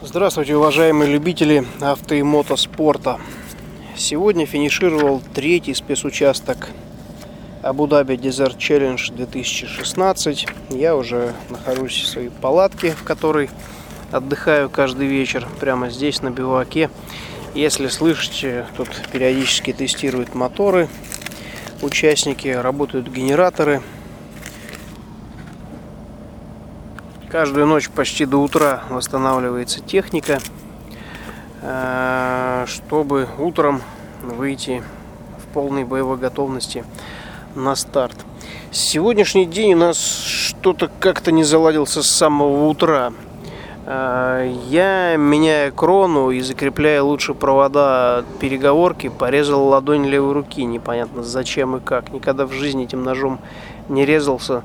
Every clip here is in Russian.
Здравствуйте, уважаемые любители авто и мотоспорта. Сегодня финишировал третий спецучасток Абу-Даби Desert Challenge 2016. Я уже нахожусь в своей палатке, в которой отдыхаю каждый вечер, прямо здесь на биваке. Если слышите, тут периодически тестируют моторы участники, работают генераторы – Каждую ночь почти до утра восстанавливается техника, э, чтобы утром выйти в полной боевой готовности на старт. Сегодняшний день у нас что-то как-то не заладился с самого утра. Э, я, меняя крону и закрепляя лучше провода переговорки, порезал ладонь левой руки. Непонятно зачем и как. Никогда в жизни этим ножом не резался.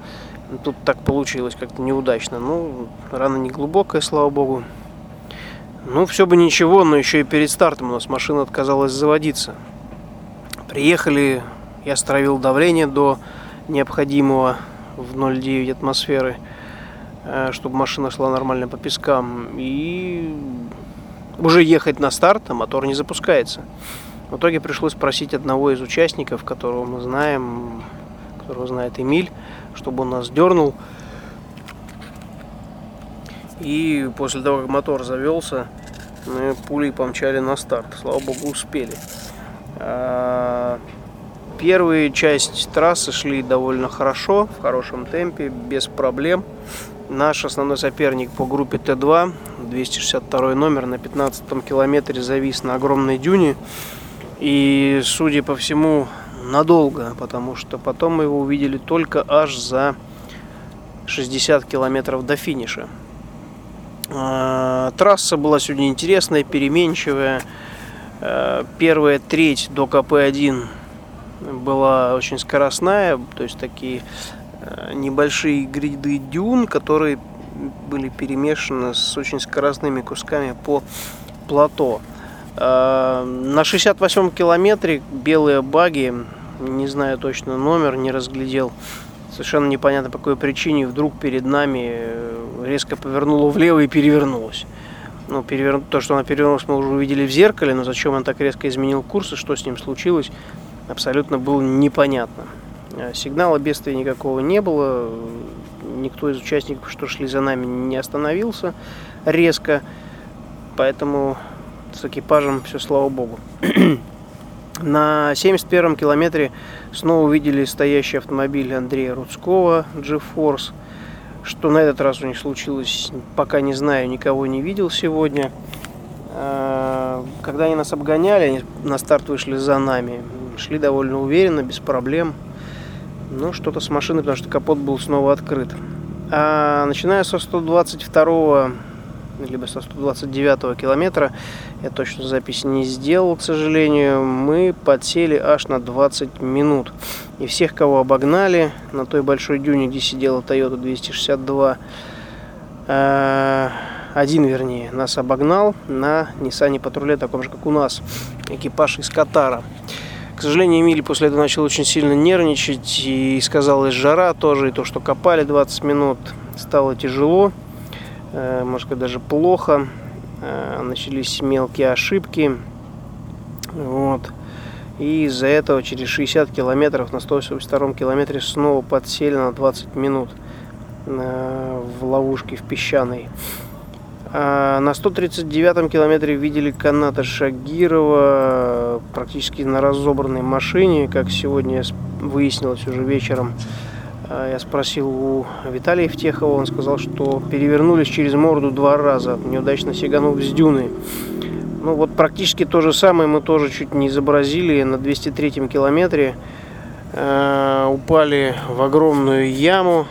Тут так получилось как-то неудачно. Ну, рана не глубокая, слава богу. Ну, все бы ничего, но еще и перед стартом у нас машина отказалась заводиться. Приехали, я стравил давление до необходимого в 0,9 атмосферы, э, чтобы машина шла нормально по пескам. И уже ехать на старт, а мотор не запускается. В итоге пришлось просить одного из участников, которого мы знаем, которого знает Эмиль, чтобы он нас дернул. И после того, как мотор завелся, мы пулей помчали на старт. Слава богу, успели. А, первые часть трассы шли довольно хорошо, в хорошем темпе, без проблем. Наш основной соперник по группе Т2, 262 номер, на 15 километре завис на огромной дюне. И, судя по всему, надолго, потому что потом мы его увидели только аж за 60 километров до финиша. А, трасса была сегодня интересная, переменчивая. А, первая треть до КП-1 была очень скоростная, то есть такие а, небольшие гряды дюн, которые были перемешаны с очень скоростными кусками по плато. На 68-м километре белые баги не знаю точно номер, не разглядел. Совершенно непонятно по какой причине вдруг перед нами э, резко повернула влево и перевернулась. Ну, перевер... То, что она перевернулась, мы уже увидели в зеркале, но зачем он так резко изменил курс и что с ним случилось, абсолютно было непонятно. Э, сигнала бедствия никакого не было, никто из участников, что шли за нами, не остановился резко, поэтому с экипажем все слава богу. На 71-м километре снова увидели стоящий автомобиль Андрея Рудского GeForce. Что на этот раз у них случилось, пока не знаю, никого не видел сегодня. А, когда они нас обгоняли, они на старт вышли за нами. Шли довольно уверенно, без проблем. Ну, что-то с машиной, потому что капот был снова открыт. А начиная со 122 либо со 129 километра, я точно запись не сделал, к сожалению, мы подсели аж на 20 минут. И всех, кого обогнали, на той большой дюне, где сидела Toyota 262, э, один, вернее, нас обогнал на Nissan патруле, таком же, как у нас, экипаж из Катара. К сожалению, Эмили после этого начал очень сильно нервничать, и сказалась жара тоже, и то, что копали 20 минут, стало тяжело. Э, может сказать, даже плохо. Э, начались мелкие ошибки. Вот. И из-за этого через 60 километров на 182 километре снова подсели на 20 минут э, в ловушке в песчаной. А на 139 километре видели каната Шагирова практически на разобранной машине, как сегодня выяснилось уже вечером. А, я спросил у Виталия Евтехова, он сказал, что перевернулись через морду два раза, неудачно сиганув с дюны. Ну вот практически то же самое мы тоже чуть не изобразили на 203 километре. Э, упали в огромную яму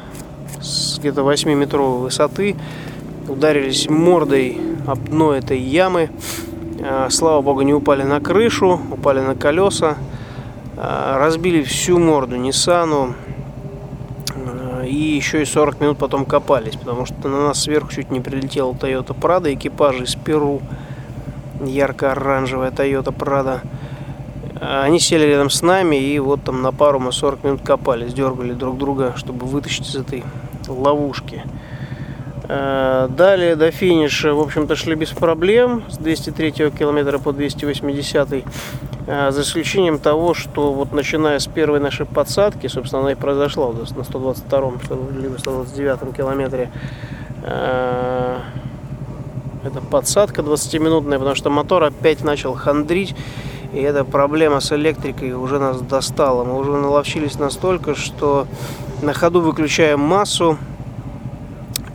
с где-то 8-метровой высоты, ударились мордой об дно этой ямы. Э, слава богу, не упали на крышу, упали на колеса, разбили всю морду Ниссану, и еще и 40 минут потом копались, потому что на нас сверху чуть не прилетела Toyota Prado, экипажи из Перу, ярко-оранжевая Toyota Prado. Они сели рядом с нами, и вот там на пару мы 40 минут копались, дергали друг друга, чтобы вытащить из этой ловушки. Э, далее до финиша, в общем-то, шли без проблем с 203 километра по 280 э, за исключением того, что вот начиная с первой нашей подсадки, собственно, она и произошла на 122 либо 129 километре, э, это подсадка 20-минутная, потому что мотор опять начал хандрить. И эта проблема с электрикой уже нас достала. Мы уже наловчились настолько, что на ходу выключаем массу,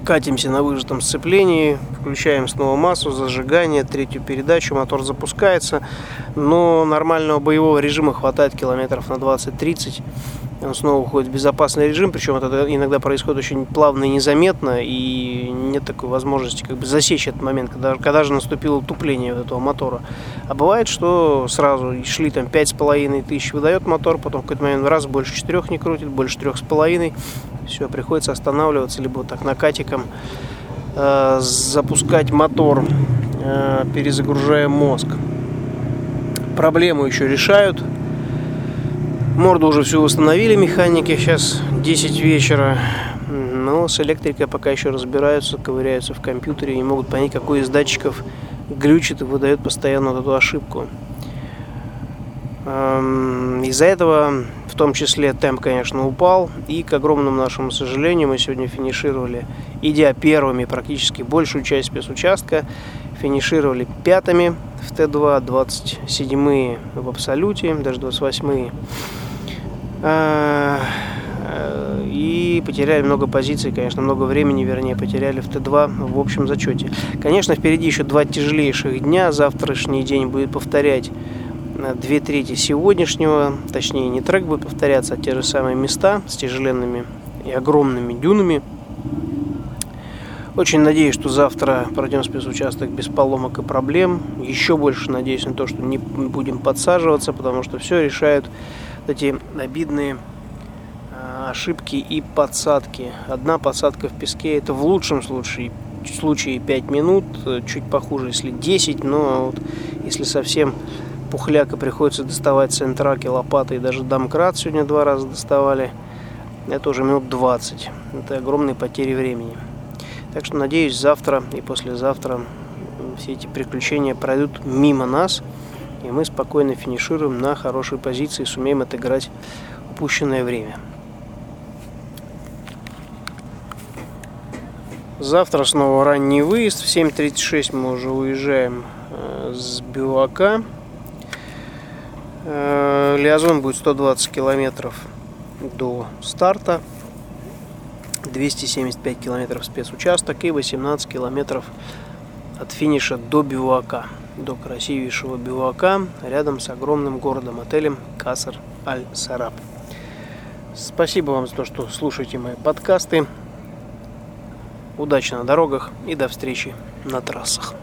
катимся на выжатом сцеплении, включаем снова массу, зажигание, третью передачу, мотор запускается, но нормального боевого режима хватает километров на 20-30 он снова уходит в безопасный режим, причем это иногда происходит очень плавно и незаметно, и нет такой возможности как бы засечь этот момент, когда, когда же наступило тупление вот этого мотора. А бывает, что сразу шли там пять с половиной тысяч выдает мотор, потом в какой-то момент раз больше четырех не крутит, больше трех с половиной, все, приходится останавливаться, либо вот так накатиком э, запускать мотор, э, перезагружая мозг. Проблему еще решают, Морду уже всю восстановили механики, сейчас 10 вечера. Но с электрикой пока еще разбираются, ковыряются в компьютере и не могут понять, какой из датчиков глючит и выдает постоянно вот эту ошибку. Эм, из-за этого в том числе темп, конечно, упал. И, к огромному нашему сожалению, мы сегодня финишировали, идя первыми практически большую часть спецучастка, финишировали пятыми в Т2, 27 в абсолюте, даже 28 а, э, и потеряли много позиций, конечно, много времени, вернее, потеряли в Т2 в общем зачете. Конечно, впереди еще два тяжелейших дня. Завтрашний день будет повторять э, две трети сегодняшнего, точнее не трек будет повторяться, а те же самые места с тяжеленными и огромными дюнами. Очень надеюсь, что завтра пройдем спецучасток без поломок и проблем. Еще больше надеюсь на то, что не будем подсаживаться, потому что все решают эти обидные а, ошибки и подсадки. Одна подсадка в песке это в лучшем случае, случае 5 минут, чуть похуже, если 10, но вот если совсем пухляка приходится доставать центраки, лопаты и даже домкрат сегодня два раза доставали, это уже минут 20. Это огромные потери времени. Так что надеюсь, завтра и послезавтра все эти приключения пройдут мимо нас – и мы спокойно финишируем на хорошей позиции и сумеем отыграть упущенное время. Завтра снова ранний выезд. В 7.36 мы уже уезжаем э, с Бивака. Э, Лиазон будет 120 километров до старта. 275 километров спецучасток и 18 километров от финиша до Бивака до красивейшего бивака рядом с огромным городом-отелем Касар Аль-Сараб. Спасибо вам за то, что слушаете мои подкасты. Удачи на дорогах и до встречи на трассах.